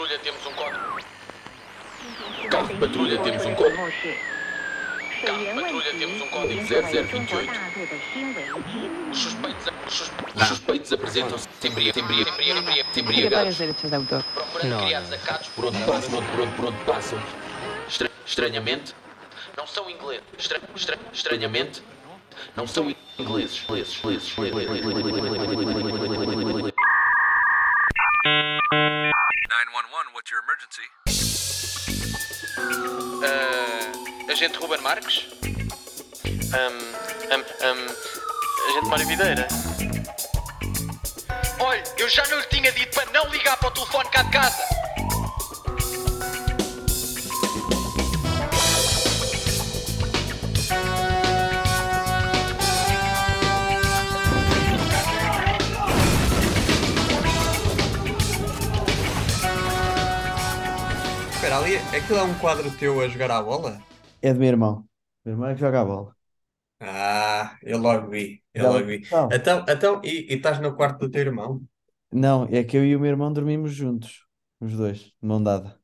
patrulha, temos um código. Carro de patrulha, temos um código. Carro de patrulha, temos um código. 0028. Os suspeitos, os sus- os suspeitos apresentam-se. Embriagados, procurando criar desacatos. Por onde passam, por onde, por onde, por onde passam. Estra- estranhamente, não são ingleses. Estra- estra- estranhamente, não são ingleses. ingleses, ingleses, ingleses, ingleses. 911, what's your emergency? Uh, agente Ruben Marques? Um, um, um, agente Mário Videira? Olha, eu já não lhe tinha dito para não ligar para o telefone cá de casa. Espera, ali, aquilo é um quadro teu a jogar à bola? É do meu irmão. Meu irmão é que joga a bola. Ah, eu logo vi, eu Já- logo vi. Não, Então, então e, e estás no quarto do teu irmão? não, é que eu e o meu irmão dormimos juntos. Os dois, de mão dada.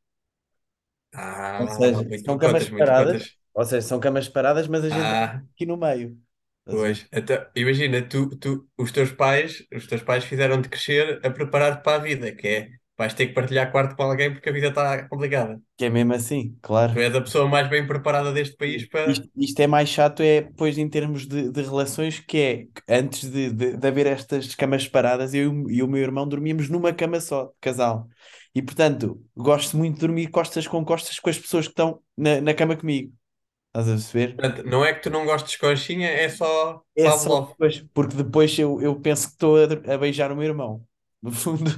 Ah, Ou seja, muito são contas, camas muito contas. Ou seja, são camas separadas, mas a gente Ah, aqui no meio. Estás a ver? pois. Então, imagina, tu, tu, os teus pais, os teus pais fizeram-te crescer a preparar-te para a vida, que é, vais ter que partilhar quarto com alguém porque a vida está complicada. Que é mesmo assim, claro. Tu és a pessoa mais bem preparada deste país para... Isto, isto é mais chato, é depois em termos de, de relações, que é antes de, de, de haver estas camas separadas, eu e o- meu irmão dormíamos numa cama só, de casal. E portanto, gosto muito de dormir costas com costas com as pessoas que estão na, na cama comigo. Estás a perceber? Portanto, não é que tu não gostes de conchinha, é só É só depois, porque depois eu, eu penso que estou a, a beijar o meu irmão. No fundo,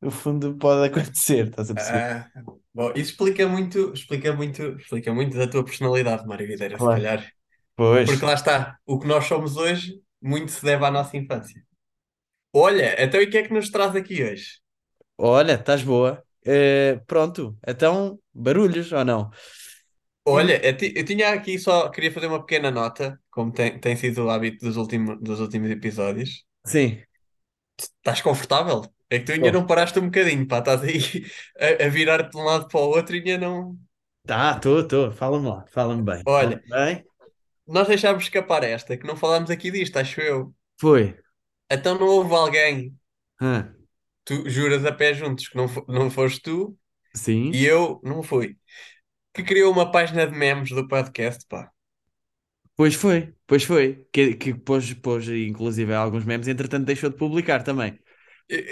no fundo pode acontecer, estás a perceber? Ah, bom, isso explica muito, explica muito, explica muito da tua personalidade, Mário Videira, se Claro. calhar. Pois. Porque lá está, o que nós somos hoje muito se deve à nossa infância. Olha, então e o que é que nos traz aqui hoje? Olha, estás boa. Eh, pronto, então, barulhos ou não? Olha, eu, eu tinha aqui só, queria fazer uma pequena nota, como tem, tem sido o hábito dos últimos, dos últimos episódios. Sim. Estás confortável? É que tu ainda não paraste um bocadinho, pá, estás aí a, a virar-te de um lado para o outro e ainda não. Tá, estou, estou. Fala-me lá, fala-me bem. Olha. Fala-me bem? Nós deixámos escapar esta, que não falámos aqui disto, acho eu. Foi. Então não houve alguém Hã, tu juras a pé juntos que não, não foste tu Sim. e eu não fui. Que criou uma página de memes do podcast, pá. Pois foi, pois foi. Que, que pôs, pôs inclusive alguns memes, entretanto deixou de publicar também.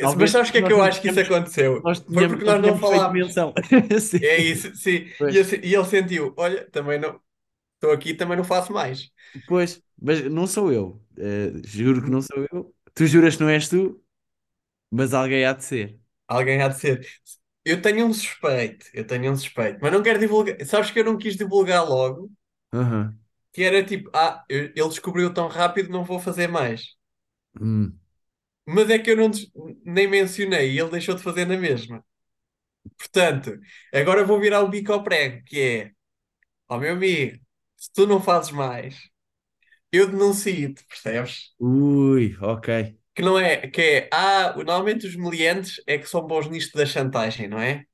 Talvez Mas sabes o que é que eu acho que isso aconteceu? Nós Foi porque nós não falámos. É isso, sim. E, e ele sentiu, olha, também não. Estou aqui, também não faço mais. Pois, mas não sou eu. Eh, juro que não sou eu. Tu juras que não és tu, mas alguém há de ser. Alguém há de ser. Eu tenho um suspeito, eu tenho um suspeito, mas não quero divulgar. Sabes que eu não quis divulgar logo, Aham. que era tipo, ah, eu- ele descobriu tão rápido, não vou fazer mais. Hum. Mas é que eu não, nem mencionei e ele deixou de fazer na mesma. Portanto, agora vou virar o bico ao prego, que é, ó meu amigo, se tu não fazes mais, eu denuncio-te, percebes? Ui, ok. Que não é, que é, ah, normalmente os meliantes é que são bons nisto da chantagem, não é?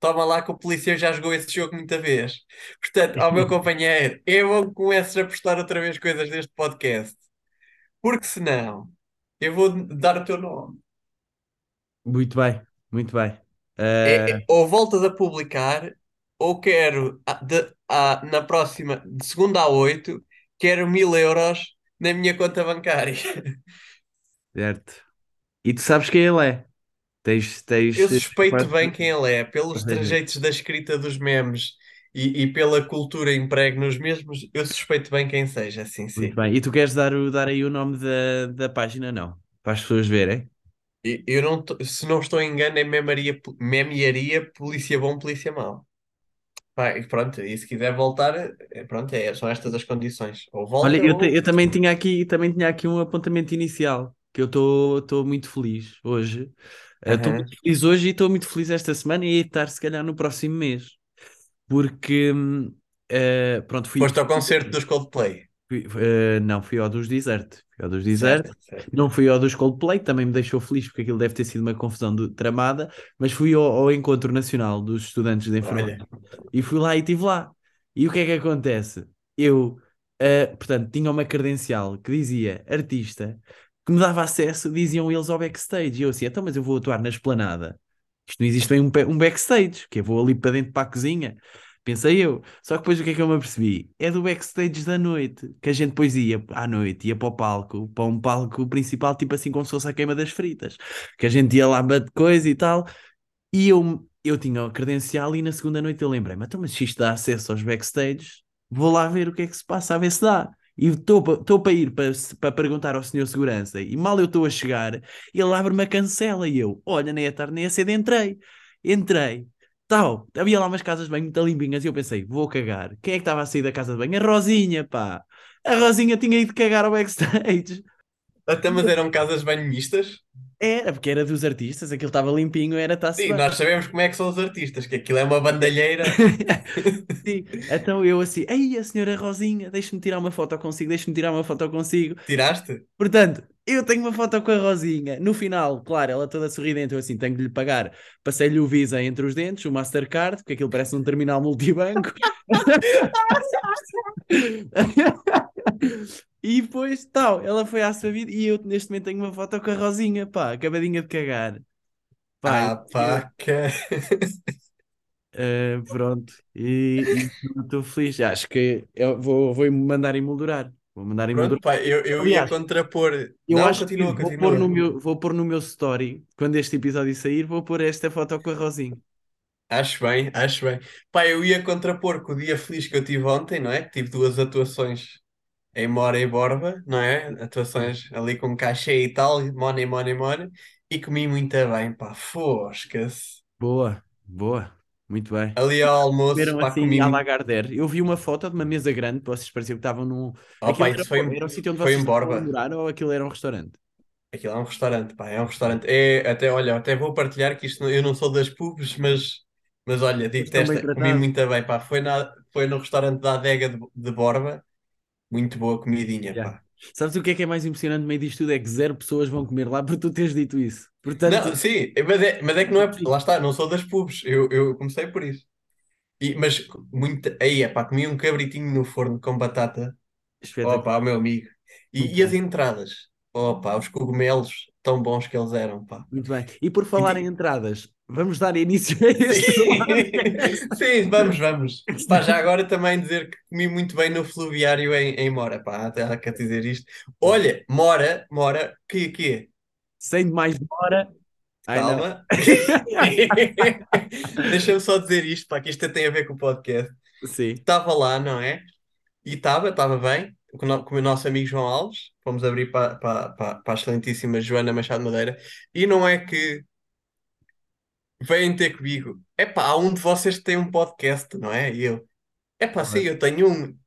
Toma lá que o polícia já jogou esse jogo muita vez. Portanto, ao meu companheiro, é bom que comeces a postar outra vez coisas deste podcast. Porque senão, eu vou dar o teu nome. Muito bem, muito bem. É- Eh, é- ou voltas a publicar, ou quero, ah, de- ah, na próxima, de segunda a oito, quero mil euros na minha conta bancária. certo. E tu sabes quem ele é? Tens, tens... Eu suspeito quase- bem quem ele é, pelos trejeitos da escrita dos memes e, e pela cultura emprego nos mesmos, eu suspeito bem quem seja, sim, sim. Muito bem. E tu queres dar, o, dar aí o nome da, da página? Não. Para as pessoas verem. Eu não, se não estou em engano, é memaria, memearia, polícia bom, polícia mau. E pronto, e se quiser voltar, é, pronto, é, são estas as condições. Ou volta Olha, eu, ou... eu também tinha aqui, também tinha aqui um apontamento inicial, que eu estou muito feliz hoje. Eh, Estou Aham. muito feliz hoje e estou muito feliz esta semana e estar se calhar no próximo mês. Porque, eh, pronto, fui... Foste ao concerto dos Coldplay. Fui- eh, não, fui ao dos Desert. Fui ao dos Desert. Certo, certo. Não fui ao dos Coldplay, também me deixou feliz porque aquilo deve ter sido uma confusão de- tramada, mas fui ao, ao Encontro Nacional dos Estudantes de Enfermagem. E fui lá e estive lá. E o que é que acontece? Eu, eh, portanto, tinha uma credencial que dizia artista, que me dava acesso, diziam eles ao backstage. E eu assim, então, mas eu vou atuar na esplanada. Isto não existe bem um, um backstage, que eu vou ali para dentro para a cozinha. Pensei eu. Só que depois o que é que eu me apercebi? É do backstage da noite, que a gente depois ia à noite, ia para o palco, para um palco principal, tipo assim como se fosse a queima das fritas. Que a gente ia lá bater coisa e tal. E eu, eu tinha o credencial e na segunda noite eu lembrei-me, então, mas isto dá acesso aos backstages, vou lá ver o que é que se passa, a ver se dá. E estou para ir para, perguntar ao senhor segurança, e mal eu estou a chegar, ele abre-me a cancela e eu, olha, nem a tarde nem a cedo, entrei. Entrei. Tal, havia lá umas casas de banho muito limpinhas e eu pensei, vou cagar. Quem é que estava a sair da casa de banho? A Rosinha, pá. A Rosinha tinha ido cagar ao backstage. Até mas eram casas banhistas? Era, porque era dos artistas, aquilo estava limpinho, era está-se Sim, bem. nós sabemos como é que são os artistas, que aquilo é uma bandalheira. Sim, então eu assim, ei, a senhora Rosinha, deixa-me tirar uma foto consigo, deixa-me tirar uma foto consigo. Tiraste? Portanto, eu tenho uma foto com a Rosinha. No final, claro, ela toda sorridente, eu assim, tenho de lhe pagar. Passei-lhe o Visa entre os dentes, o Mastercard, porque aquilo parece um terminal multibanco. E depois, tal, ela foi à sua vida e eu neste momento tenho uma foto com a Rosinha, pá, acabadinha de cagar. Pá, Ah, pá, que... eh, pronto, e estou feliz. Acho que eu vou, vou mandar emoldurar. Vou mandar Pronto, emoldurar. pá, eu, eu Aliás, ia contrapor. Eu Não, acho continua, que vou continua. pôr no meu, vou pôr no meu story, quando este episódio sair, vou pôr esta foto com a Rosinha. Acho bem, acho bem. Pá, eu ia contrapor com o dia feliz que eu tive ontem, não é? Que tive duas atuações em Mora e Borba, não é? Atuações ali com cachê e tal, money, money, money. E comi muito bem, pá, fosca-se. Boa, boa, muito bem. Ali ao almoço, Comeram pá, assim comi à. Lagardère. Eu vi uma foto de uma mesa grande, vocês pareciam que estavam num. Oh, Aquilo pá, era, foi, em- era o sítio onde foi vocês Borba. morar ou aquilo era um restaurante? Aquilo é um restaurante, pá, é um restaurante. É, até, olha, até vou partilhar que isto não- eu não sou das pubs, mas, mas olha, digo-te esta, comi muito bem, pá. Foi, na, foi no restaurante da Adega de, de Borba, muito boa comidinha, Yeah. pá. Sabes o que é que é mais impressionante no meio disto tudo? É que zero pessoas vão comer lá por tu teres dito isso. Portanto, Não, sim, mas é, mas é que não é, lá está, não sou das pubs, eu, eu comecei por isso. E, mas muito, aí, é pá, comi um cabritinho no forno com batata, ó pá, meu amigo. E, e as entradas, pá, os cogumelos tão bons que eles eram, pá. Muito bem. E por falar em entradas, vamos dar início a este. Sim, sim, vamos, vamos. Pá, já agora também dizer que comi muito bem no fluviário em, em Mora, pá, até há que dizer isto. Olha, Mora, Mora, que que Sem mais não. Calma. Deixa-me só dizer isto, pá, que isto tem a ver com o podcast. Sim. Estava lá, não é? E estava, estava bem, com o nosso amigo João Alves. Fomos abrir para, para, para, para a excelentíssima Joana Machado Madeira. E não é que vêm ter comigo. Epá, há um de vocês que tem um podcast, não é? E eu, epá, sim, eu tenho um.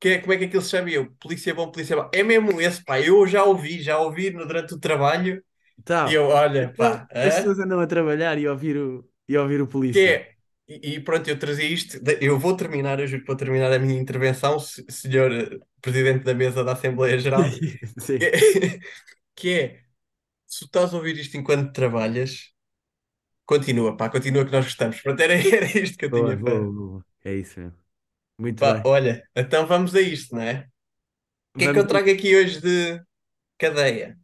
Que é, como é que aquilo se chama? Eu, Polícia Bom, Polícia Bom. É mesmo esse, pá. Eu já ouvi, já ouvi no- durante o trabalho. Tá. E eu, olha, pá. Então, as pessoas andam a trabalhar e a ouvir o, e ouvir o Que polícia. é, e, e pronto, eu trazia isto. Eu vou terminar, eu juro que vou terminar a minha intervenção, se- senhor Presidente da Mesa da Assembleia Geral. Sim. Que é, que é, se tu estás a ouvir isto enquanto trabalhas, continua, pá, continua que nós gostamos. Pronto, era, era isto que eu Boa, tinha para. boa, boa. É isso mesmo. Muito Pá, bem. olha, então vamos a isto, não é? O que é que eu trago aqui hoje de cadeia?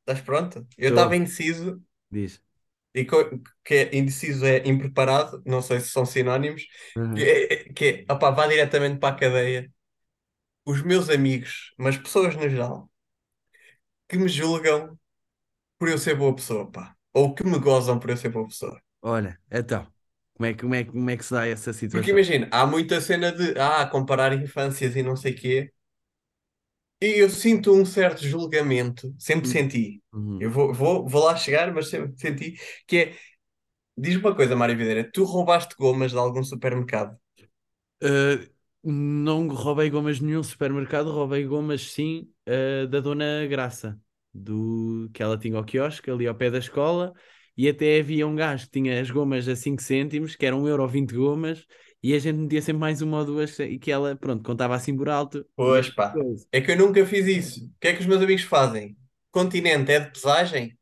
Estás pronto? Eu estava indeciso, Diz. E que é indeciso é impreparado, não sei se são sinónimos, Uhum. que é, que é opá, vá diretamente para a cadeia. Os meus amigos, mas pessoas no geral, que me julgam por eu ser boa pessoa, pá. Ou que me gozam por eu ser boa pessoa. Olha, então, como é, que- como é, como é que se dá essa Porque situação? imagina, há muita cena de ah, comparar infâncias e não sei quê. E eu sinto um certo julgamento, sempre Hum. senti. Uhum. Eu vou, vou, vou lá chegar, mas sempre senti que é. Diz-me uma coisa, Mário Videira, tu roubaste gomas de algum supermercado? Uh, não roubei gomas de nenhum supermercado, roubei gomas sim, uh, da Dona Graça, do que ela tinha ao quiosque ali ao pé da escola, e até havia um gajo que tinha as gomas a 5 cêntimos, que eram 1,20€ gomas, E a gente metia sempre mais uma ou duas e que ela, pronto, contava assim por alto. Pois pá, é que eu nunca fiz isso. O que é que os meus amigos fazem? Continente é de pesagem,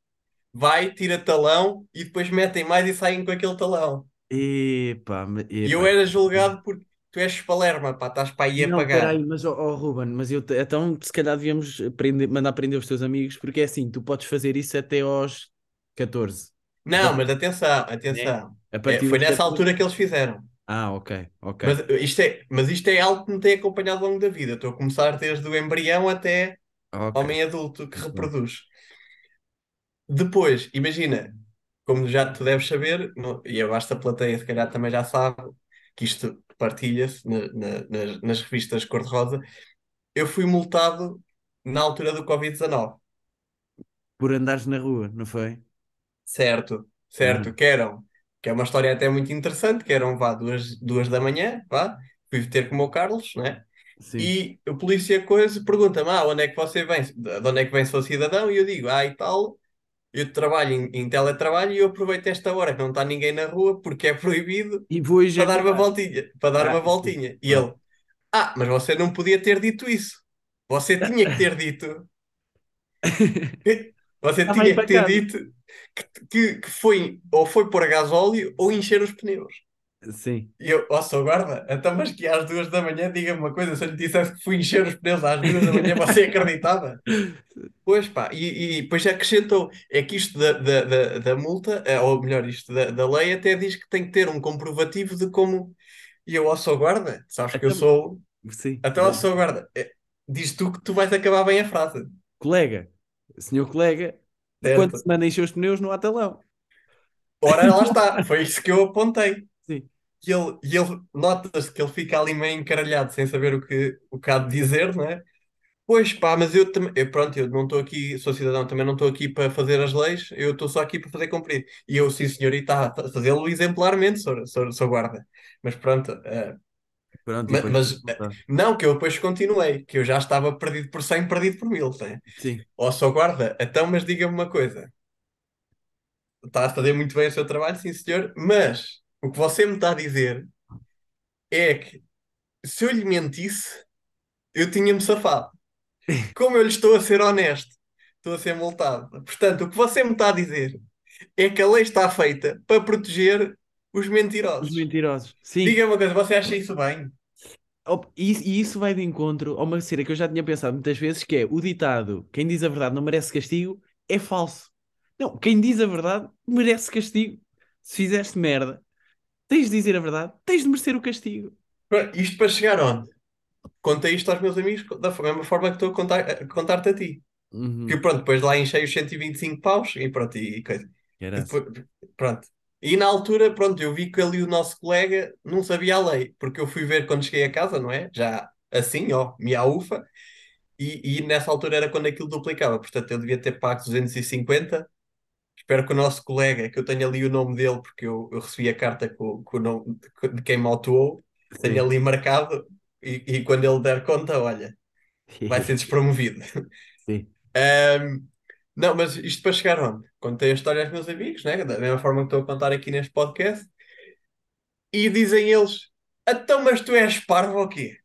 vai, tira talão e depois metem mais e saem com aquele talão. Epá, me- E eu era julgado porque tu és palerma, pá, estás para aí a Não, pagar. peraí, mas ó Ruben, mas eu então se calhar devíamos prender, mandar prender os teus amigos, porque é assim, tu podes fazer isso até aos 14. Não, mas atenção, atenção. A É, foi nessa 14 altura que eles fizeram. Ah, ok, ok. Mas isto é, mas isto é algo que me tem acompanhado ao longo da vida. Estou a começar desde o embrião até Ok. homem adulto que Ok. reproduz. Depois, imagina, como já tu deves saber, no- e a vasta plateia se calhar também já sabe, que isto partilha-se na- na- nas, nas revistas cor-de-rosa, eu fui multado na altura do Covid-19. Por andares na rua, não foi? Certo, certo, Uhum. que eram, que é uma história até muito interessante, que eram, vá, duas, duas da manhã, vá, fui ter com o meu Carlos, né? Sim. E o polícia coisa pergunta-me, ah, onde é que você vem? De onde é que vem seu cidadão? E eu digo, ah, e tal, eu trabalho em, em teletrabalho e eu aproveito esta hora que não está ninguém na rua porque é proibido E vou para dar uma voltinha, para dar Ah, uma voltinha. E Ah. ele, ah, mas você não podia ter dito isso. Você tinha que ter dito, você Estava tinha que ter dito que, que, que foi ou foi pôr gasóleo ou encher os pneus. Sim. E eu, ó, sou guarda, então, mas que às duas da manhã, diga-me uma coisa, se eu lhe dissesse que fui encher os pneus às duas da manhã, você acreditava? Pois pá, e, e depois acrescentou, é que isto da, da, da, da multa, eh, ou melhor, isto da, da lei, até diz que tem que ter um comprovativo de como. E eu, ó, sou guarda, sabes que eu Então- sou. Sim. Então, ó, sou guarda, Eh, diz tu que tu vais acabar bem a frase. Colega, senhor colega, Certo. quando se manda encher os pneus, não há talão. Ora, lá está, foi isso que eu apontei. Sim. E ele, e ele nota-se que ele fica ali meio encaralhado sem saber o que, o que há de dizer, não é? Pois pá, mas eu também, pronto, eu não estou aqui, sou cidadão, também não estou aqui para fazer as leis, eu estou só aqui para fazer cumprir. E eu, sim senhor, e está a fazê-lo exemplarmente, sou, sou, sou guarda. Mas pronto, eh, Pronto, Ma- depois- mas- não, que eu depois continuei, que eu já estava perdido por 100, perdido por mil, né? Sim. Ó, sou guarda, então, mas diga-me uma coisa. Está a fazer muito bem o seu trabalho, sim senhor, mas o que você me está a dizer é que se eu lhe mentisse, eu tinha-me safado. Como eu lhe estou a ser honesto, estou a ser multado. Portanto, o que você me está a dizer é que a lei está feita para proteger os mentirosos. Os mentirosos. Sim. Diga-me uma coisa, você acha isso bem? E, e isso vai de encontro a uma cena que eu já tinha pensado muitas vezes, que é o ditado, quem diz a verdade não merece castigo, é falso. Não, quem diz a verdade merece castigo. Se fizeste merda, tens de dizer a verdade, tens de merecer o castigo. Isto para chegar onde? Contei isto aos meus amigos da mesma forma que estou a contar- a contar-te a ti. Uhum. Que pronto, depois lá enchei os 125 paus e pronto, e coisa. E depois- pronto. E na altura, pronto, eu vi que ali o nosso colega não sabia a lei, porque eu fui ver quando cheguei a casa, não é? Já assim, ó, miaufa, e, e nessa altura era quando aquilo duplicava, portanto eu devia ter pago 250. Espero que o nosso colega, que eu tenho ali o nome dele, porque eu, eu recebi a carta com, com o nome de- de quem me autuou, tenho Sim. ali marcado, e, e quando ele der conta, olha, vai ser despromovido. Sim. Ahm, não, mas isto para chegar onde? Contei a história aos meus amigos, né? Da mesma forma que estou a contar aqui neste podcast, e dizem eles: Então, mas tu és parvo ou quê?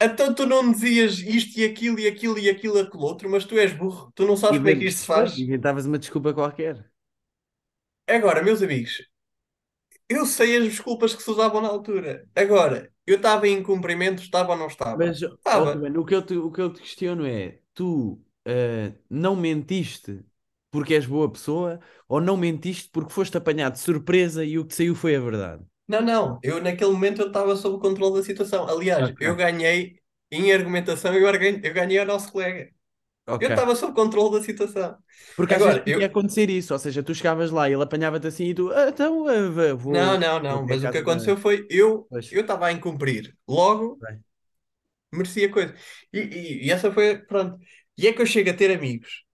Então tu não dizias isto e aquilo e aquilo e aquilo e aquilo outro, mas tu és burro, tu não sabes como é que isto se faz. Inventavas uma desculpa qualquer. Agora, meus amigos, eu sei as desculpas que se usavam na altura. Agora, eu estava em cumprimento, estava ou não estava? Mas, Estava. O que eu te, o que eu te questiono é: tu ah, não mentiste porque és boa pessoa ou não mentiste porque foste apanhado de surpresa e o que saiu foi a verdade? Não, não, eu naquele momento eu estava sob o controle da situação. Aliás, Ok. eu ganhei em argumentação, eu ganhei, eu ganhei ao nosso colega. Ok. Eu estava sob controle da situação. Porque Agora, eu- acontecer isso, ou seja, tu chegavas lá e ele apanhava-te assim e tu, "Ah, então vá, vou. Não, não, não, mas o que casa da-" aconteceu foi eu Pois. eu estava a incumprir. Logo, Bem. merecia coisa. E, e- e essa foi, pronto. E é que eu chego a ter amigos,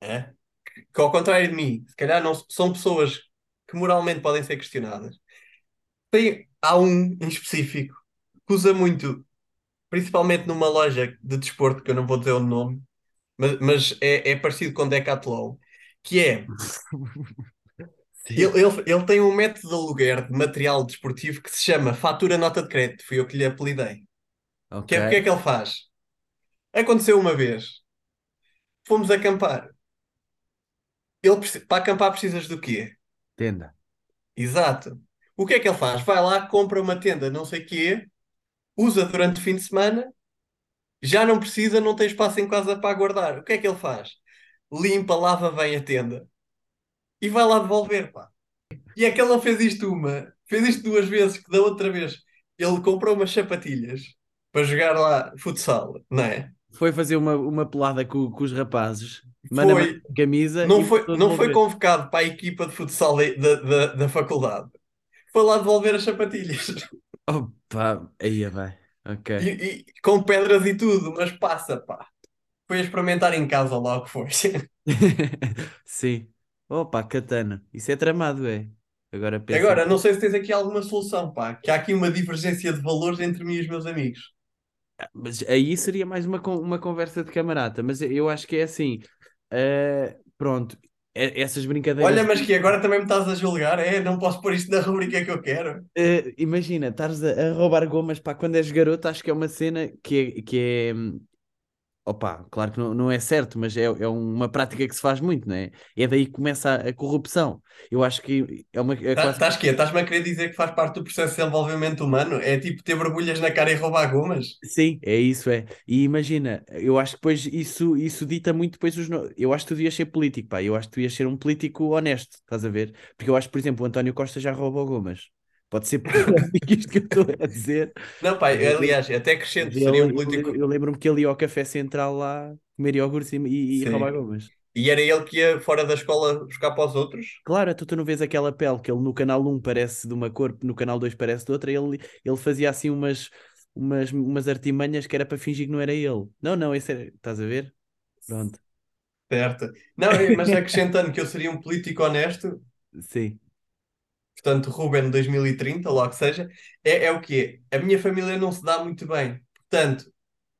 é? que, ao contrário de mim, se calhar não são pessoas que moralmente podem ser questionadas. Tem, há um em específico que usa muito, principalmente numa loja de desporto, que eu não vou dizer o nome, mas, mas é, é parecido com Decathlon, que é Ele, ele, ele tem um método de aluguer de material desportivo que se chama fatura nota de crédito. Fui eu que lhe apelidei. O que, é, o que é que ele faz? Aconteceu uma vez. Fomos acampar. Ele, preci- para acampar precisas do quê? Tenda. Exato. O que é que ele faz? Vai lá, compra uma tenda, não sei quê, usa durante o fim de semana, já não precisa, não tem espaço em casa para guardar. O que é que ele faz? Limpa, lava bem a tenda e vai lá devolver, pá. E é que ele não fez isto uma, fez isto duas vezes, que da outra vez ele comprou umas sapatilhas para jogar lá futsal, não é? Foi fazer uma, uma pelada com, com os rapazes, manda Foi. camisa Não foi, não foi convocado para a equipa de futsal da, da, da, da faculdade. Foi lá devolver as sapatilhas. Opa, aí vai. Ok. E, e com pedras e tudo, mas passa, pá. Foi experimentar em casa lá o que foi. Sim. Opa, katana. Isso é tramado, é. Agora pensa. Agora, não sei se tens aqui alguma solução, pá. Que há aqui uma divergência de valores entre mim e os meus amigos. Mas aí seria mais uma, uma conversa de camarada. Mas eu acho que é assim. eh, pronto. Essas brincadeiras. Olha, mas que agora também me estás a julgar, é? Não posso pôr isto na rubrica que eu quero. Eh, imagina, estares a, a roubar gomas, pá, quando és garoto, acho que é uma cena que é, que opa, claro que não, não é certo, mas é, é uma prática que se faz muito, não é? É daí que começa a, a corrupção. Eu acho que é uma. É Tá- quase... Estás quê? Estás-me a querer dizer que faz parte do processo de desenvolvimento humano? É tipo ter borbulhas na cara e roubar gomas? Sim, é isso, é. E imagina, eu acho que depois isso, isso dita muito depois os. no- Eu acho que tu devias ser político, pá. Eu acho que tu devias ser um político honesto, estás a ver? Porque eu acho por exemplo, o António Costa já roubou gomas. Pode ser polémico isto que eu estou a dizer. Não, pai, aliás, até acrescento, Mas seria um ele- político. Eu, eu lembro-me que ele ia ao café central lá comer iogurte e, e, e roubar gomas. E era ele que ia fora da escola buscar para os outros? Claro, tu, tu não vês aquela pele que ele no canal 1 parece de uma cor, no canal 2 parece de outra. Ele, ele fazia assim umas, umas, umas artimanhas que era para fingir que não era ele. Não, não, esse era. Estás a ver? Pronto. Certo. Não, mas acrescentando que eu seria um político honesto, Sim. Portanto, Ruben 2030, logo seja, é, é o quê? A minha família não se dá muito bem. Portanto,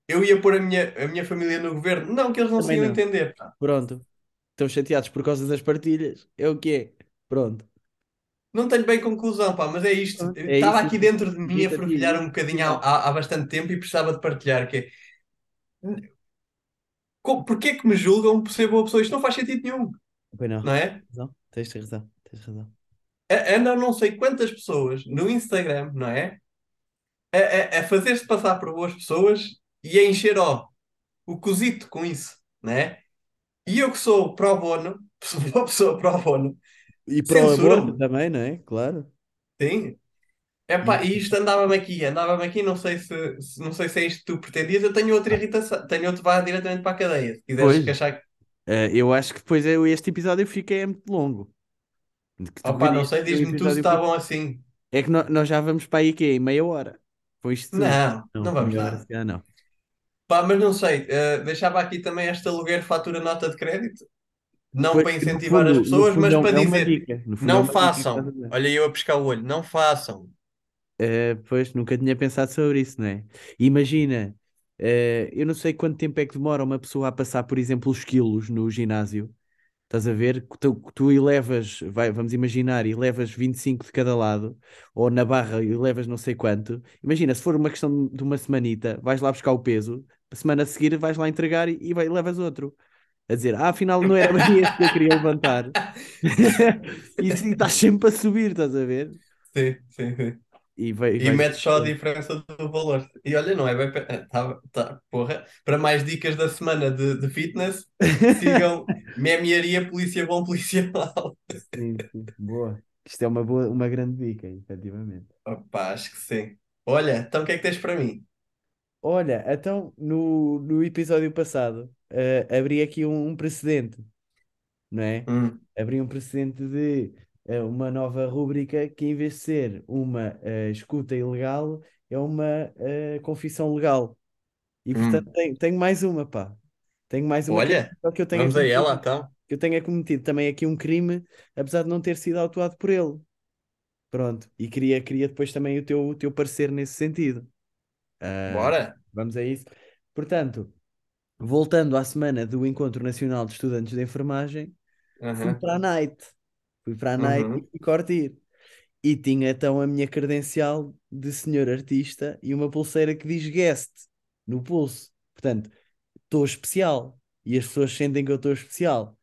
eu ia pôr a minha, a minha família no governo. Não, que eles não se Também iam não. entender. pá. Pronto. Estão chateados por causa das partilhas. É o que é. Pronto. Não tenho bem conclusão, pá, mas é isto. É Estava isso. aqui dentro de mim a fervilhar um bocadinho há, há, bastante tempo e precisava de partilhar, que é... Porquê que me julgam por ser boa pessoa? Isto não faz sentido nenhum, Pois não. não é? Razão. Tens razão. Tens razão. Andam não sei quantas pessoas no Instagram, não é? A, a, a fazer-se passar por boas pessoas e a encher ó, o cozito com isso, não é? E eu que sou pro bono, sou uma pessoa pro bono, E para o Censuram-me. aborto também, não é? Claro. sim. Epá, e isto andava-me aqui, andava-me aqui, não sei se, se- não sei se é isto que tu pretendias, eu tenho outra irritação, tenho outro vá diretamente para a cadeia, se quiseres Pois. que achar... Eh, eu acho que depois eu, este episódio fica é muito longo. Que tu Opá, não sei, diz-me tu se está bom assim. É que nó- nós já vamos para aí que é em meia hora. Isto tudo. Não, não vamos lá. calhar não. Pá, mas não sei, eh, deixava aqui também este aluguer fatura nota de crédito, não Pois, para incentivar fundo- as pessoas, mas é para é dizer, dica. É não dica façam. estás a dizer. Olha eu a pescar o olho, não façam. Eh, pois, nunca tinha pensado sobre isso, não é? Imagina, eh, eu não sei quanto tempo é que demora uma pessoa a passar, por exemplo, os quilos no ginásio. Estás a ver? Que Tu, que tu elevas, vai, vamos imaginar, elevas 25 de cada lado, ou na barra elevas não sei quanto. Imagina, se for uma questão de uma semanita, vais lá buscar o peso, a semana a seguir vais lá entregar e, e vai, levas outro. A dizer, ah, afinal não era bem este que eu queria levantar. e sim, estás sempre a subir, estás a ver? Sim, sim, sim. E, vai, E vais- metes só a diferença do valor. E olha, não é bem. pe- Tá, tá, porra. Para mais dicas da semana de, de fitness, sigam Memearia Polícia Bom Policial. Sim, sim, boa. Isto é uma boa, uma grande dica, efetivamente. Opa, acho que sim. Olha, então o que é que tens para mim? Olha, então no, no episódio passado eh, abri aqui um, um precedente, não é? Hum, Abri um precedente de eh, uma nova rúbrica que, em vez de ser uma eh, escuta ilegal, é uma eh, confissão legal. E Hum. portanto tenho, tenho mais uma, pá. Tenho mais uma que Olha, é que eu tenha vamos a ela então. que eu tenha cometido também aqui um crime, apesar de não ter sido autuado por ele. Pronto. E queria, queria depois também o teu, o teu parecer nesse sentido. Ah, Bora. Vamos a isso. Portanto, voltando à semana do Encontro Nacional de Estudantes de Enfermagem, fui Aham. para a night. Fui para a Nike Uhum. e corte E tinha então a minha credencial de senhor artista e uma pulseira que diz guest no pulso. Portanto, estou especial. E as pessoas sentem que eu estou especial.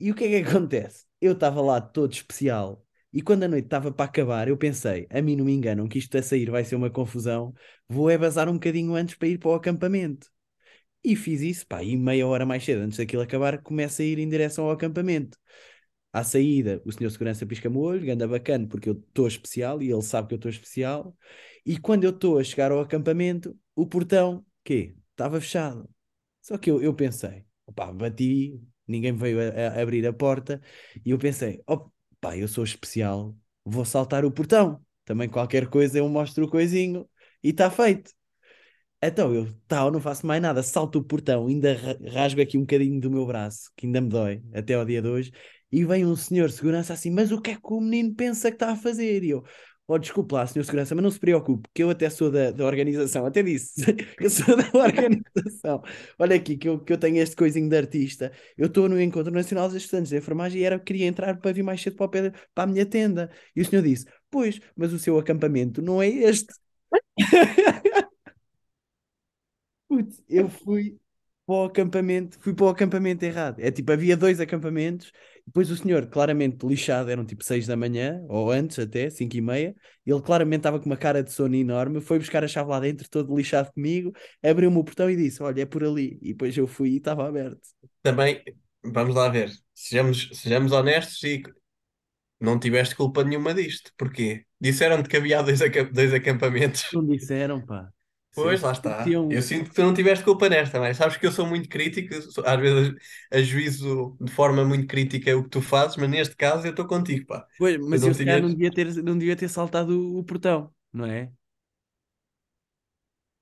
E o que é que acontece? Eu estava lá todo especial. E quando a noite estava para acabar, eu pensei: a mim não me enganam que isto a sair vai ser uma confusão. Vou é bazar um bocadinho antes para ir para o acampamento. E fiz isso, pá, e meia hora mais cedo, antes daquilo acabar, começo a ir em direção ao acampamento. À saída, o senhor segurança pisca-me o olho, ganda bacana, porque eu estou especial e ele sabe que eu estou especial. E quando eu estou a chegar ao acampamento, o portão, quê? Estava fechado. Só que eu, eu pensei, opá, bati, ninguém veio a, a abrir a porta, e eu pensei, opá, eu sou especial, vou saltar o portão. Também qualquer coisa eu mostro o coisinho e está feito. Então eu, tal, não faço mais nada, salto o portão, ainda ra- rasgo aqui um bocadinho do meu braço, que ainda me dói, até ao dia de hoje, e vem um senhor segurança assim, mas o que é que o menino pensa que está a fazer? E eu, oh, desculpe lá, senhor segurança, mas não se preocupe, que eu até sou da, da organização, até disse, eu sou da organização. Olha aqui, que eu, que eu tenho este coisinho de artista, eu estou no Encontro Nacional dos Estudantes de Enfermagem e era, queria entrar para vir mais cedo para, pé- para a minha tenda. E o senhor disse, pois, mas o seu acampamento não é este. Putz, eu fui para o acampamento, fui para o acampamento errado. É tipo, havia dois acampamentos, depois o senhor, claramente lixado, eram tipo seis da manhã, ou antes até, cinco e meia, ele claramente estava com uma cara de sono enorme, foi buscar a chave lá dentro, todo lixado comigo, abriu-me o portão e disse, olha, é por ali. E depois eu fui e estava aberto. Também, vamos lá ver. Sejamos, sejamos honestos e não tiveste culpa nenhuma disto. Porquê? Disseram-te que havia dois, dois acampamentos. Não disseram, pá. Pois, Sim, lá está. Eu sinto que tu não tiveste culpa nesta, mas sabes que eu sou muito crítico, sou- às vezes ajuizo de forma muito crítica o que tu fazes, mas neste caso eu estou contigo, pá. Pois, mas não eu calhar não tinhas- devia ter, não devia ter saltado o, portão, não é?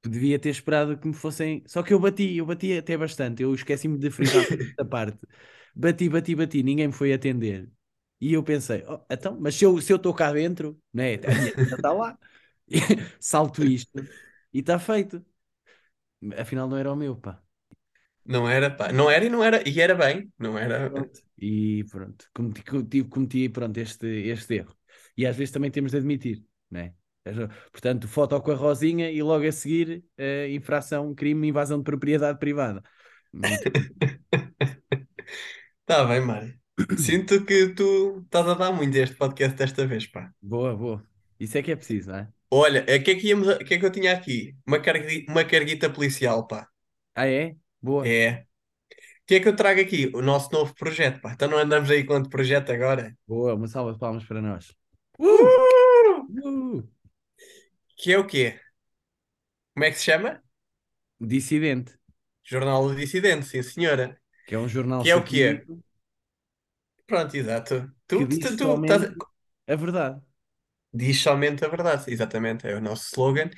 Devia ter esperado que me fossem. Só que eu bati, eu bati até bastante. Eu esqueci-me de frisar esta parte. Bati, bati, bati, ninguém me foi atender. E eu pensei, oh, então, mas se eu se eu estou cá dentro, não é? A minha está lá. Salto isto e está feito. Afinal, não era o meu, pá. Não era, pá. Não era e não era, e era bem, não era. Pronto. E pronto, cometi, cometi, cometi, pronto, este, este erro. E às vezes também temos de admitir, não é? Portanto, foto com a Rosinha e logo a seguir, eh, infração, crime, invasão de propriedade privada. Muito Tá bem, Mário. Sinto que tu estás a dar muito este podcast desta vez, pá. boa, boa. Isso é que é preciso, não é? Olha, o que é que íamos a- o que é que eu tinha aqui? Uma, cargui- uma carguita policial, pá. Ah, é? Boa. É. O que é que eu trago aqui? O nosso novo projeto, pá. Então não andamos aí com outro projeto agora? Boa, uma salva de palmas para nós. Uh! Que é o quê? Como é que se chama? Dissidente, Jornal do Dissidente, sim senhora. que é um jornal Que é o quê? Pronto, exato. Tu, que tu, tu, tu estás a verdade. Diz somente a verdade, exatamente, é o nosso slogan.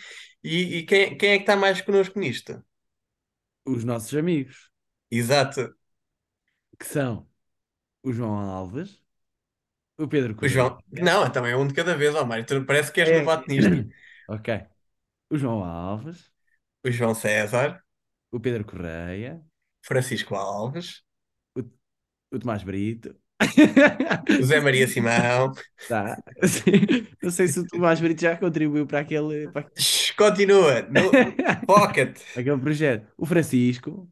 E, e quem, quem é que está mais connosco nisto? Os nossos amigos, Exato, que são o João Alves, o Pedro o Correia. João. Não, então é um de cada vez, ó Mário. Tu parece que és É. novato nisto. Ok. O João Alves, O João César, o Pedro Correia, Francisco Alves, o Tomás Brito. O Zé Maria Simão. Tá. Não sei se o Tomás Brito já contribuiu para aquele, para Continua, no pocket. aquele projeto. O Francisco.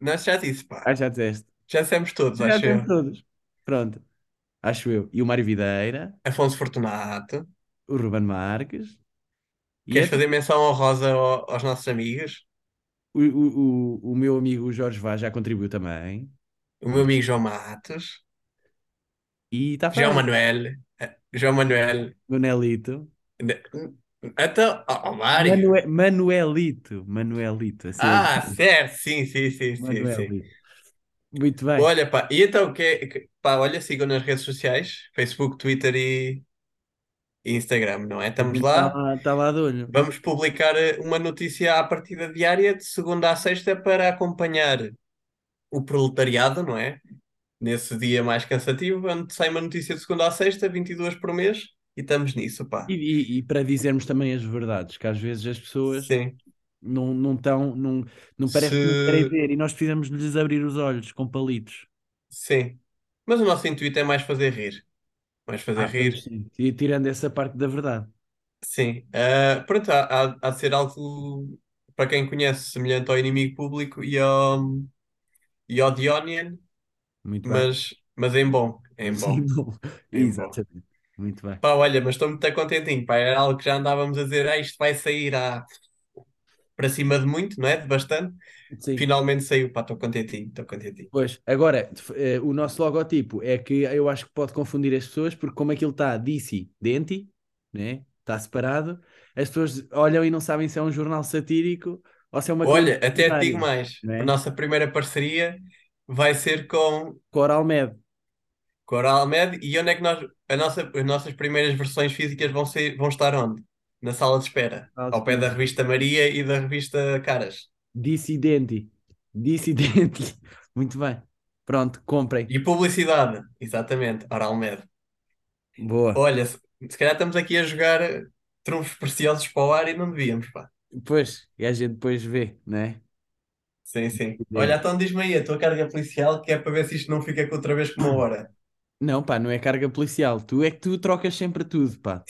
Nós já disse, pá. Ah, já disseste. Já dissemos todos, Já acho eu. todos. Pronto. Acho eu. E o Mário Videira, Afonso Fortunato. o Ruben Marques. Queres é fazer menção honrosa ao- aos nossos amigos? o, o, o, o meu amigo Jorge Vaz já contribuiu também. O meu amigo João Matos. E está João. Manuel. eh, João Manuel. O. Ne- Então, ó, Mário. Manue- Manuelito. Manuelito. Assim Ah, certo, sim, sim, sim, sim, sim. Manuelito. Muito bem. Olha, pá, e então, que, que- pá, olha, sigam nas redes sociais, Facebook, Twitter e, Instagram, não é? Estamos lá. está lá de olho. Vamos publicar eh, uma notícia à partida diária, de segunda a sexta, para acompanhar o proletariado, não é? Nesse dia mais cansativo, onde sai uma notícia de segunda a sexta, 22 por mês, e estamos nisso, pá. E, e- e para dizermos também as verdades, que às vezes as pessoas Sim. não não estão, não, não parece que não Se- querem ver e nós precisamos lhes abrir os olhos com palitos. Sim. Mas o nosso intuito é mais fazer rir. vais fazer Ah, rir. sim. E tirando essa parte da verdade. Sim. Ah, pronto, há, há, há de ser algo, para quem conhece, semelhante ao Inimigo Público e ao, e ao The Onion, Muito bem. mas, mas em bom. Em Sim, bom. bom. Em bom. Exatamente. Muito bem. Pá, olha, mas estou muito contentinho, pá. Era algo que já andávamos a dizer, ah, isto vai sair à... para cima de muito, não é? De bastante. Sim. Finalmente saiu, pá, estou contentinho, estou contentinho. Pois, agora, eh, o nosso logotipo é que eu acho que pode confundir as pessoas, porque como aquilo está DC, Denti, né? Está separado, as pessoas olham e não sabem se é um jornal satírico ou se é uma Olha, até te digo mais, né? a nossa primeira parceria vai ser com Coral Med. Coral Med e onde é que nós, a nossa, as nossas primeiras versões físicas vão ser, vão estar onde? Na sala de espera, de ao pé da revista Maria e da revista Caras. Dissidente. Dissidente. Muito bem. Pronto, comprem. E publicidade, exatamente, Oral Med. Boa. Olha, se, se calhar estamos aqui a jogar trunfos preciosos para o ar e não devíamos, pá. Pois, e a gente depois vê, né? Sim, sim. Olha, então diz-me aí a tua carga policial, que é para ver se isto não fica com outra vez com uma hora. Não, pá, não é carga policial. Tu é que tu trocas sempre tudo, pá.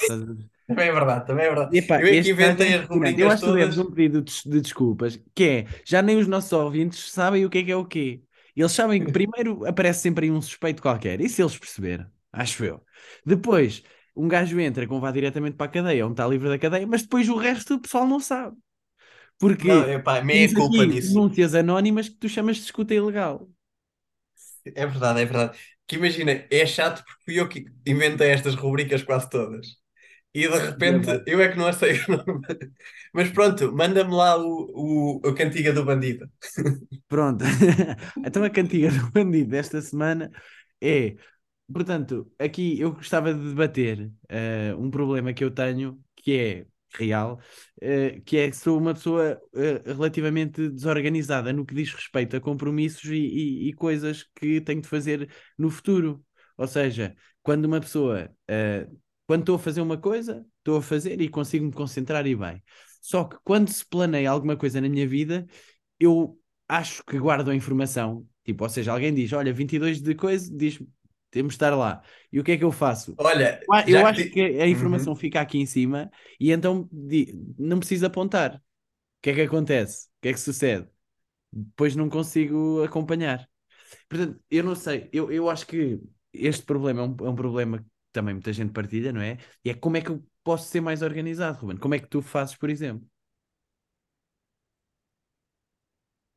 Também é verdade, também é verdade. Epá, Eu é que inventei é as impressionante. Eu rubricas acho que tu deves todas. um pedido de, de desculpas, que é, já nem os nossos ouvintes sabem o que é que é o quê. Eles sabem que primeiro aparece sempre aí um suspeito qualquer, e se eles perceberam, acho eu. Depois, um gajo entra com vá diretamente para a cadeia, onde está livre da cadeia, mas depois o resto o pessoal não sabe. Porque Não, epá, meia tens culpa nisso. denúncias anónimas que tu chamas de escuta ilegal. É verdade, é verdade. Que imagina, é chato porque fui eu que inventei estas rubricas quase todas. E de repente verdade. eu é que não sei o nome. Mas pronto, manda-me lá o, o, a cantiga do bandido. Pronto. Então a cantiga do bandido desta semana é, portanto, aqui eu gostava de debater eh, um problema que eu tenho, que é real, eh, que é sou uma pessoa eh, relativamente desorganizada no que diz respeito a compromissos e, e- e coisas que tenho de fazer no futuro. Ou seja, quando uma pessoa, eh, quando estou a fazer uma coisa, estou a fazer e consigo me concentrar e bem. Só que quando se planeia alguma coisa na minha vida, eu acho que guardo a informação. Tipo, ou seja, alguém diz: Olha, 22 de coisa, diz temos de estar lá. E o que é que eu faço? Olha, Eu acho que a informação Uhum. fica aqui em cima e então não preciso apontar. O que é que acontece? O que é que sucede? Depois não consigo acompanhar. Portanto, eu não sei, eu, eu acho que este problema é um, é um problema que também muita gente partilha, não é? E é como é que eu posso ser mais organizado, Ruben? Como é que tu fazes, por exemplo?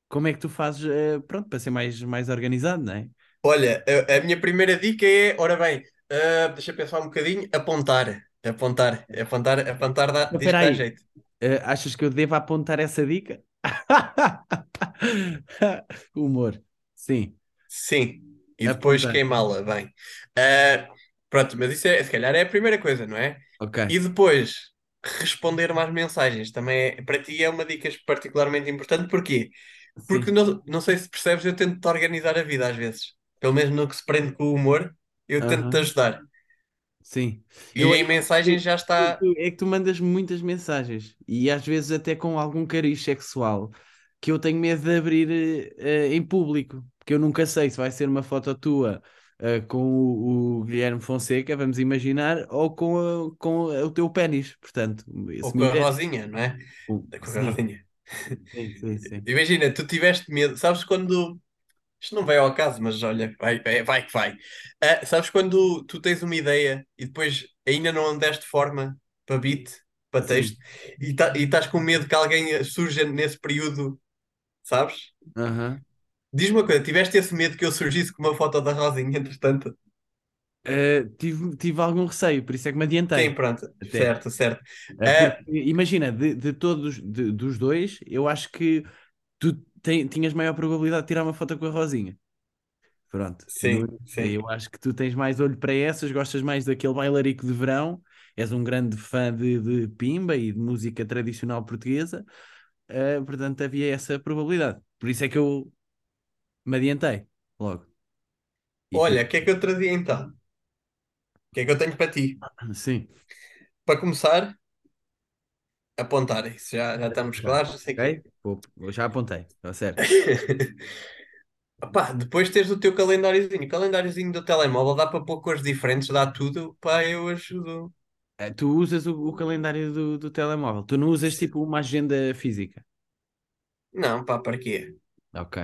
Como é que tu fazes, eh, pronto, para ser mais, mais organizado, não é? Olha, a, a minha primeira dica é, ora bem, ah, deixa eu pensar um bocadinho, apontar. Apontar, apontar, apontar dá, Mas diz que dá jeito. eh, achas que eu devo apontar essa dica? Humor, sim, Sim. E depois apontar, queimá-la, bem. Ah, pronto, mas isso é, se calhar é a primeira coisa, não é? ok, E depois, responder mais mensagens. Também é, para ti é uma dica particularmente importante. Porquê? Porque sim, não, não sei se percebes, eu tento-te organizar a vida às vezes. Pelo menos no que se prende com o humor, eu tento-te aham, ajudar. sim. E Eu em mensagens já é está. que é que tu mandas muitas mensagens e às vezes até com algum cariz sexual que eu tenho medo de abrir eh, eh, em público, porque eu nunca sei se vai ser uma foto tua eh, com o, o Guilherme Fonseca, vamos imaginar, ou com, a- com o teu pénis. Portanto, Ou esse com me a. Rosinha, não é? Com a Sim, Rosinha. sim, sim, sim. Imagina, tu tiveste medo. Sabes quando. Isto não vai ao caso, mas olha, vai, vai, que vai. Ah, sabes quando tu tens uma ideia e depois ainda não deste forma para beat, para Sim, texto, e, tá, estás com medo que alguém surja nesse período, sabes? aham. Diz-me uma coisa, tiveste esse medo que eu surgisse com uma foto da Rosinha, entretanto? Eh, tive, tive algum receio, por isso é que me Sim, adiantei. pronto, Até. certo, certo. Ah, porque imagina, de, de todos de- dos dois, eu acho que tu tem- tinhas maior probabilidade de tirar uma foto com a Rosinha. Pronto. sim, No- sim. eu acho que tu tens mais olho para essas, gostas mais daquele bailarico de verão, és um grande fã de, de Pimba e de música tradicional portuguesa, eh, portanto havia essa probabilidade. Por isso é que eu me adiantei logo. E. Olha, o que é que eu trazia então? O que é que eu tenho para ti? Sim, Para começar, apontar isso, já, já estamos claros, que ok? Vou- eu já apontei, está certo. Pá, depois tens o teu calendáriozinho. O calendáriozinho do telemóvel dá para pôr cores diferentes, dá tudo. Pá, eu ajudo. Eh, Tu usas o, o calendário do, do telemóvel, tu não usas tipo uma agenda física. Não, pá, para quê? Ok.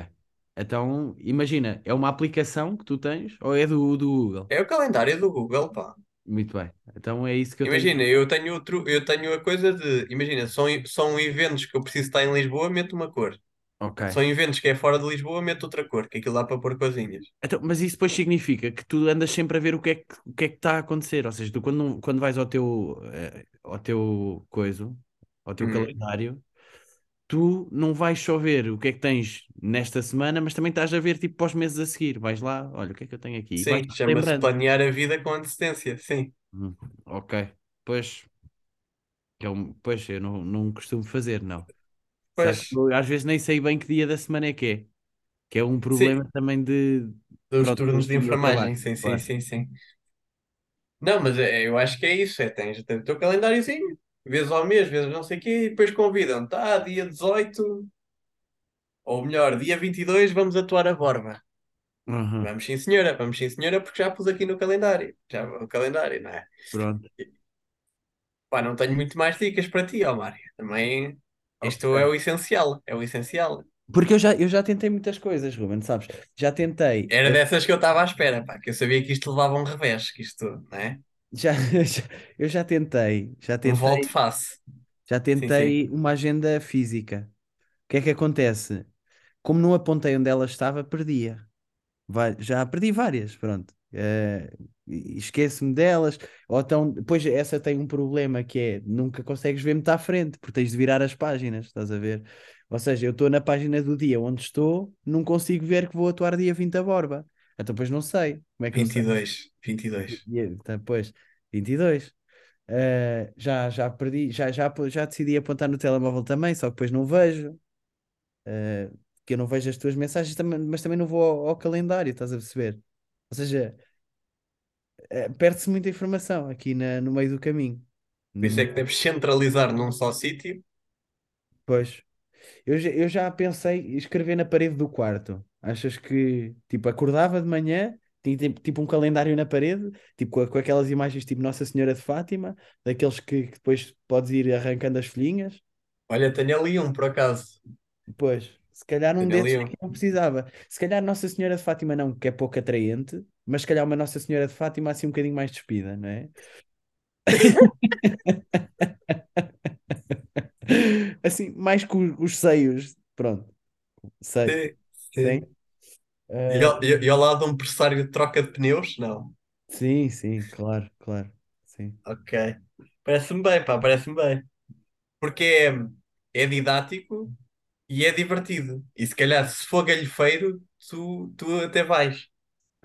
Então, imagina, é uma aplicação que tu tens ou é do, do Google? É o calendário do Google, pá. Muito bem. Então é isso que eu tenho. Imagina, eu tenho outro, eu tenho a coisa de, imagina, são, são eventos que eu preciso estar em Lisboa, meto uma cor. Ok. São eventos que é fora de Lisboa, meto outra cor, que aquilo dá para pôr coisinhas. Então, mas isso depois significa que tu andas sempre a ver o que é que, o que é que está a acontecer. Ou seja, tu quando, quando vais ao teu, eh, ao teu coiso, ao teu Hum. calendário, tu não vais só ver o que é que tens nesta semana, mas também estás a ver tipo para os meses a seguir. Vais lá, olha, o que é que eu tenho aqui? Sim, chama-se planear a vida com antecedência, sim. Hum, ok. Pois, eu, pois, eu não, não costumo fazer, não. Pois, eu às vezes nem sei bem que dia da semana é que é. Que é um sim, problema também de, dos pronto, turnos de enfermagem, sim, sim, Claro. sim, sim. Não, mas é, eu acho que é isso, é, tens, tens o teu calendáriozinho, vezes ao mês, vezes não sei o quê, e depois convidam, tá, dia 18, ou melhor, dia 22, vamos atuar a Borba. Uhum, Vamos sim, senhora, vamos sim, senhora, porque já pus aqui no calendário, já o calendário, não é? pronto. Pá, não tenho muito mais dicas para ti, ó Mário. Também isto Ok. é o essencial, é o essencial. Porque eu já, eu já tentei muitas coisas, Ruben, sabes? Já tentei, Era eh, dessas que eu estava à espera, pá, que eu sabia que isto levava um revés, que isto, não é? Já, já- eu já tentei, já Um tentei, volte-face. já Sim, sim. tentei uma agenda física. O que é que acontece? Como não apontei onde ela estava, perdia. Vai- já perdi várias, pronto. Eh, e esqueço-me delas. Ou então, depois essa tem um problema que é nunca consegues ver muito à frente, porque tens de virar as páginas, estás a ver? Ou seja, eu estou na página do dia onde estou, não consigo ver que vou atuar dia 20 a Borba. Então, depois não sei. Como é que eu sei? 22, 22. E, Então, pois, 22. Eh, já, já perdi, já, já, já decidi apontar no telemóvel também, só que depois não vejo. eh, que eu não vejo as tuas mensagens, mas também não vou ao, ao calendário, estás a perceber? Ou seja, eh, perde-se muita informação aqui na, no meio do caminho. Por isso é que deves centralizar num só sítio. Pois, eu, eu já pensei em escrever na parede do quarto. Achas que, tipo, acordava de manhã, tinha tipo, um calendário na parede, tipo com, com aquelas imagens tipo Nossa Senhora de Fátima, daqueles que, que depois podes ir arrancando as folhinhas? Olha, tenho ali um, por acaso. Pois, se calhar um Tenho desses um. não precisava. Se calhar Nossa Senhora de Fátima não, que é pouco atraente, mas se calhar uma Nossa Senhora de Fátima assim um bocadinho mais despida, não é? Assim, mais com os seios, pronto, sei, Sim, sim. E ao, e, ao lado de um pressário de troca de pneus? Não. sim, sim, claro, claro, sim. Ok. Parece-me bem, pá, parece-me bem. Porque é, é didático e é divertido. E se calhar, se for galhofeiro, tu, tu até vais,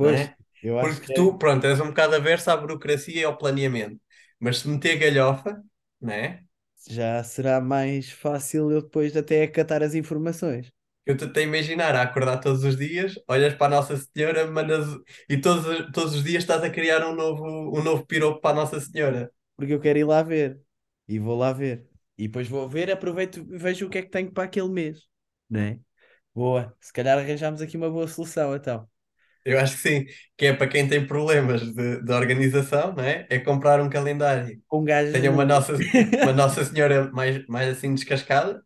não Pois, é? eu acho Porque que é- tu, pronto, és um bocado averso à burocracia e ao planeamento. Mas se meter galhofa, não é? já será mais fácil eu depois até acatar as informações. Eu a imaginar a acordar todos os dias, olhas para a Nossa Senhora, mandas, e todos, todos os dias estás a criar um novo, um novo piropo para a Nossa Senhora. porque eu quero ir lá ver e vou lá ver. E depois vou ver, aproveito e vejo o que é que tenho para aquele mês, não é? Boa, se calhar arranjamos aqui uma boa solução então. Eu acho que sim, que é para quem tem problemas de, de organização, não é? É comprar um calendário. Com gajos. Tenha uma Nossa, uma Nossa Senhora mais, mais assim descascada,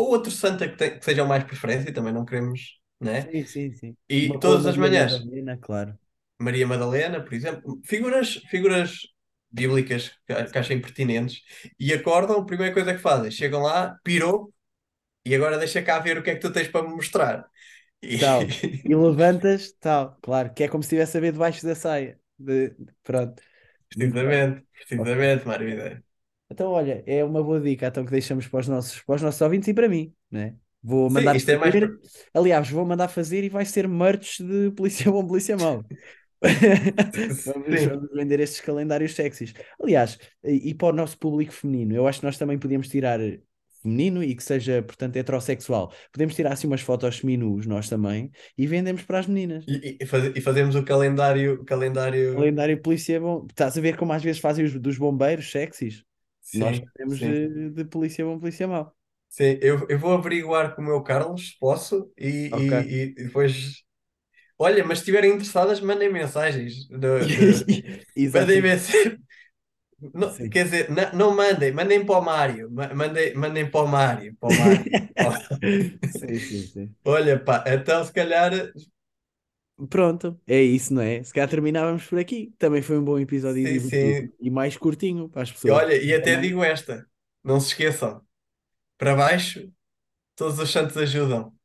ou outro santo que, tem- que seja o mais preferência, também não queremos, não é? Sim, sim, sim. E Uma todas as Maria manhãs, Madalena, claro. Maria Madalena, por exemplo, figuras, figuras bíblicas que, que achem pertinentes, e acordam, a primeira coisa que fazem, chegam lá, pirou, e agora deixa cá ver o que é que tu tens para me mostrar. E, Tal. E levantas, tal, claro, que é como se estivesse a ver debaixo da saia. De... Pronto. Precisamente, precisamente, Mário Videira. Então, olha, é uma boa dica então que deixamos para os nossos, para os nossos ouvintes e para mim, né? Vou Sim, mandar isto é mais. fazer, aliás, vou mandar fazer e vai ser merch de Polícia Bom, Polícia Mau. Vamos, Sim. vamos vender estes calendários sexys. Aliás, e, para o nosso público feminino, eu acho que nós também podíamos tirar feminino e que seja, portanto, heterossexual. Podemos tirar assim umas fotos seminus, nós também, e vendemos para as meninas. E, e, faz- e fazemos o calendário, calendário. Calendário Polícia Bom. Estás a ver como às vezes fazem os dos bombeiros sexys? Nós Sim, temos sim. de, de Polícia Bom, Polícia Mau. Sim, eu, eu vou averiguar com o meu Carlos, se posso, e, Ok. e, e depois Olha, mas se estiverem interessadas, mandem mensagens. do- do- Mandem Exatamente. mensagem. Não, Sim. quer dizer, não, não mandem, mandem para o Mário. Ma- Mandem, mandem para o Mário. Para o Mário. Sim, sim, sim. Olha, pá, então se calhar. Pronto, é isso, não é? Se calhar terminávamos por aqui. Também foi um bom episódio Sim, sim. e mais curtinho para as E pessoas. olha, e até digo esta: não se esqueçam, para baixo, todos os santos ajudam.